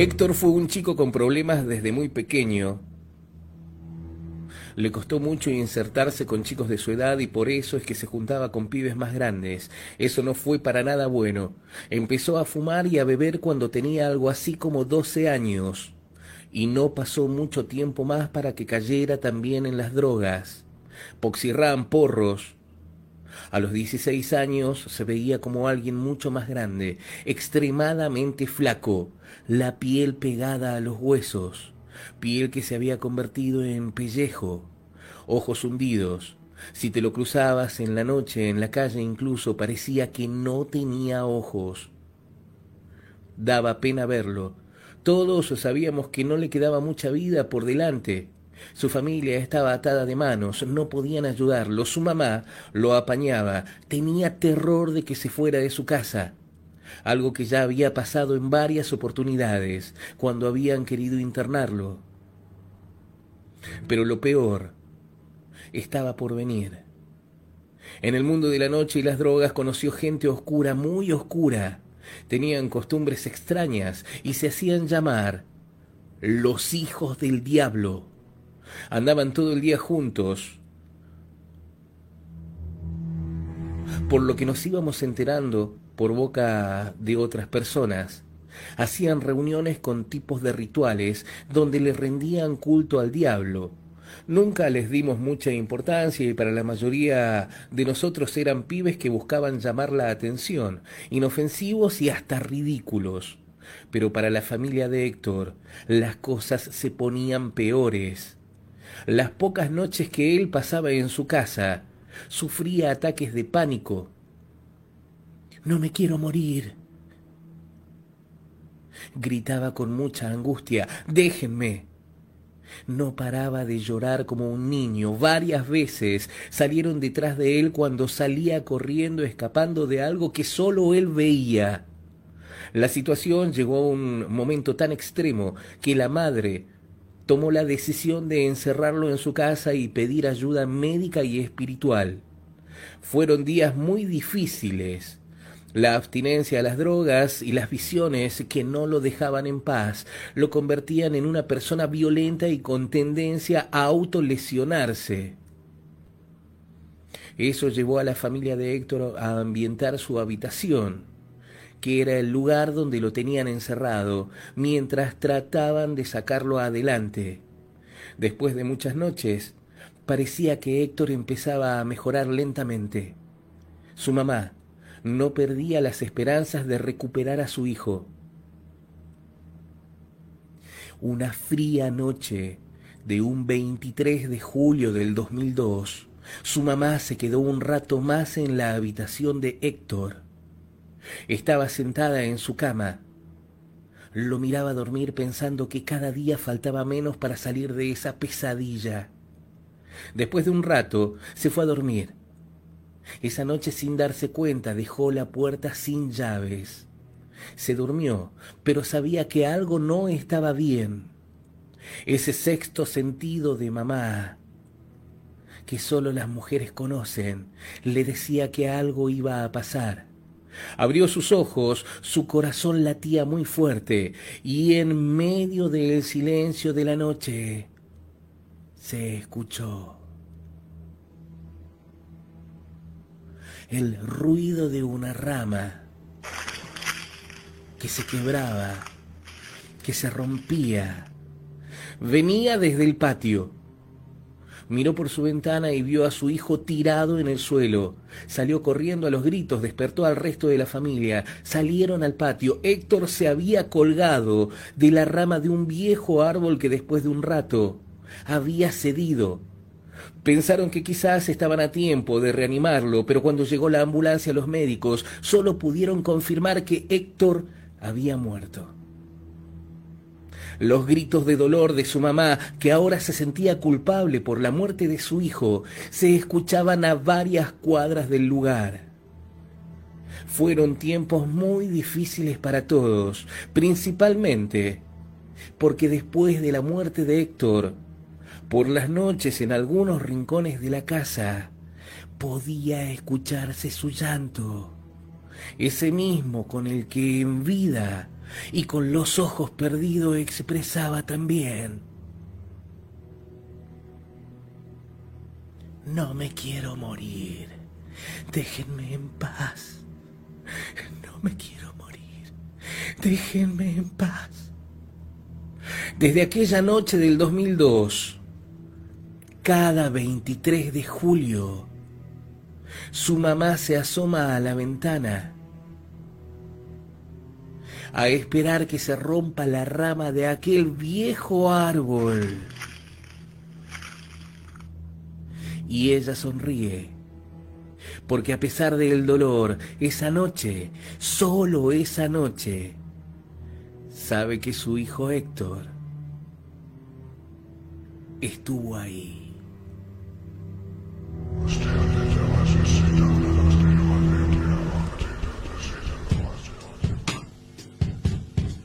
Héctor fue un chico con problemas desde muy pequeño. Le costó mucho insertarse con chicos de su edad y por eso es que se juntaba con pibes más grandes. Eso no fue para nada bueno. Empezó a fumar y a beber cuando tenía algo así como doce años. Y no pasó mucho tiempo más para que cayera también en las drogas. Poxirrán, porros, a los 16 años se veía como alguien mucho más grande, extremadamente flaco, la piel pegada a los huesos, piel que se había convertido en pellejo, ojos hundidos. Si te lo cruzabas en la noche, en la calle incluso, parecía que no tenía ojos. Daba pena verlo. Todos sabíamos que no le quedaba mucha vida por delante. Su familia estaba atada de manos, no podían ayudarlo. Su mamá lo apañaba, tenía terror de que se fuera de su casa. Algo que ya había pasado en varias oportunidades, cuando habían querido internarlo. Pero lo peor estaba por venir. En el mundo de la noche y las drogas conoció gente oscura, muy oscura. Tenían costumbres extrañas y se hacían llamar los hijos del diablo. Andaban todo el día juntos. Por lo que nos íbamos enterando por boca de otras personas, hacían reuniones con tipos de rituales donde le rendían culto al diablo. Nunca les dimos mucha importancia y para la mayoría de nosotros eran pibes que buscaban llamar la atención, inofensivos y hasta ridículos. Pero para la familia de Héctor las cosas se ponían peores. Las pocas noches que él pasaba en su casa, sufría ataques de pánico. No me quiero morir. Gritaba con mucha angustia, déjenme. No paraba de llorar como un niño. Varias veces salieron detrás de él cuando salía corriendo escapando de algo que sólo él veía. La situación llegó a un momento tan extremo que la madre tomó la decisión de encerrarlo en su casa y pedir ayuda médica y espiritual. Fueron días muy difíciles. La abstinencia a las drogas y las visiones que no lo dejaban en paz lo convertían en una persona violenta y con tendencia a autolesionarse. Eso llevó a la familia de Héctor a ambientar su habitación que era el lugar donde lo tenían encerrado, mientras trataban de sacarlo adelante. Después de muchas noches, parecía que Héctor empezaba a mejorar lentamente. Su mamá no perdía las esperanzas de recuperar a su hijo. Una fría noche de un 23 de julio del 2002, su mamá se quedó un rato más en la habitación de Héctor estaba sentada en su cama. Lo miraba dormir pensando que cada día faltaba menos para salir de esa pesadilla. Después de un rato se fue a dormir. Esa noche sin darse cuenta dejó la puerta sin llaves. Se durmió, pero sabía que algo no estaba bien. Ese sexto sentido de mamá que solo las mujeres conocen le decía que algo iba a pasar. Abrió sus ojos, su corazón latía muy fuerte, y en medio del silencio de la noche se escuchó el ruido de una rama que se quebraba, que se rompía. Venía desde el patio Miró por su ventana y vio a su hijo tirado en el suelo. Salió corriendo a los gritos, despertó al resto de la familia. Salieron al patio. Héctor se había colgado de la rama de un viejo árbol que después de un rato había cedido. Pensaron que quizás estaban a tiempo de reanimarlo, pero cuando llegó la ambulancia los médicos solo pudieron confirmar que Héctor había muerto los gritos de dolor de su mamá, que ahora se sentía culpable por la muerte de su hijo, se escuchaban a varias cuadras del lugar. Fueron tiempos muy difíciles para todos, principalmente porque después de la muerte de Héctor, por las noches en algunos rincones de la casa, podía escucharse su llanto. ese mismo con el que en vida y con los ojos perdidos expresaba también. No me quiero morir, déjenme en paz. No me quiero morir, déjenme en paz. Desde aquella noche del 2002, cada 23 de julio, su mamá se asoma a la ventana a esperar que se rompa la rama de aquel viejo árbol. Y ella sonríe, porque a pesar del dolor, esa noche, solo esa noche, sabe que su hijo Héctor estuvo ahí.